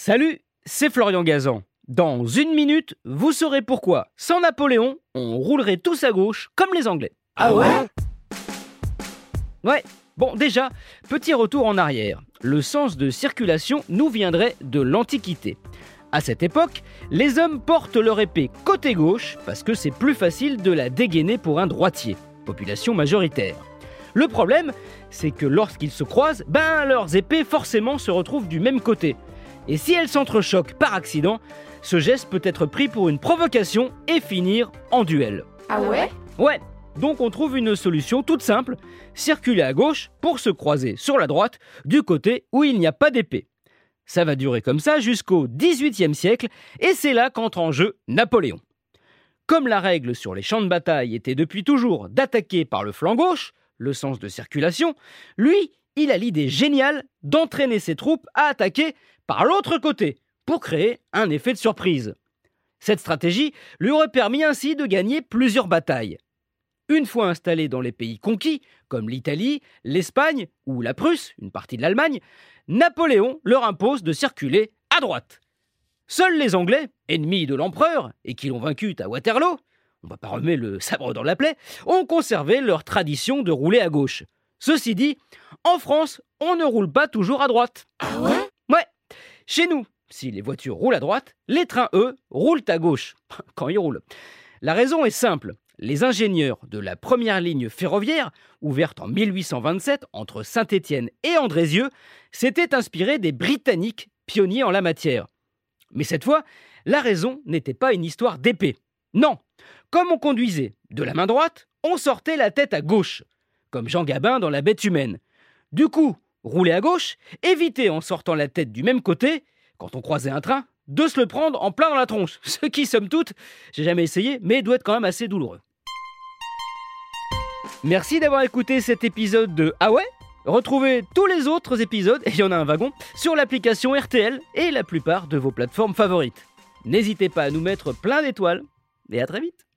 Salut, c'est Florian Gazan. Dans une minute, vous saurez pourquoi, sans Napoléon, on roulerait tous à gauche comme les Anglais. Ah ouais? Ouais, bon déjà, petit retour en arrière. Le sens de circulation nous viendrait de l'Antiquité. À cette époque, les hommes portent leur épée côté gauche parce que c'est plus facile de la dégainer pour un droitier, population majoritaire. Le problème, c'est que lorsqu'ils se croisent, ben leurs épées forcément se retrouvent du même côté. Et si elles s'entrechoquent par accident, ce geste peut être pris pour une provocation et finir en duel. Ah ouais Ouais, donc on trouve une solution toute simple, circuler à gauche pour se croiser sur la droite du côté où il n'y a pas d'épée. Ça va durer comme ça jusqu'au XVIIIe siècle et c'est là qu'entre en jeu Napoléon. Comme la règle sur les champs de bataille était depuis toujours d'attaquer par le flanc gauche, le sens de circulation, lui, il a l'idée géniale d'entraîner ses troupes à attaquer par l'autre côté pour créer un effet de surprise. Cette stratégie lui aurait permis ainsi de gagner plusieurs batailles. Une fois installé dans les pays conquis, comme l'Italie, l'Espagne ou la Prusse, une partie de l'Allemagne, Napoléon leur impose de circuler à droite. Seuls les Anglais, ennemis de l'empereur et qui l'ont vaincu à Waterloo, on va pas remettre le sabre dans la plaie, ont conservé leur tradition de rouler à gauche. Ceci dit, en France, on ne roule pas toujours à droite. Ah chez nous, si les voitures roulent à droite, les trains, eux, roulent à gauche, quand ils roulent. La raison est simple. Les ingénieurs de la première ligne ferroviaire, ouverte en 1827 entre Saint-Étienne et Andrézieux, s'étaient inspirés des Britanniques, pionniers en la matière. Mais cette fois, la raison n'était pas une histoire d'épée. Non, comme on conduisait de la main droite, on sortait la tête à gauche, comme Jean Gabin dans La bête humaine. Du coup, rouler à gauche, éviter en sortant la tête du même côté, quand on croisait un train, de se le prendre en plein dans la tronche. Ce qui, somme toute, j'ai jamais essayé, mais doit être quand même assez douloureux. Merci d'avoir écouté cet épisode de Ah ouais? Retrouvez tous les autres épisodes, et il y en a un wagon, sur l'application RTL et la plupart de vos plateformes favorites. N'hésitez pas à nous mettre plein d'étoiles, et à très vite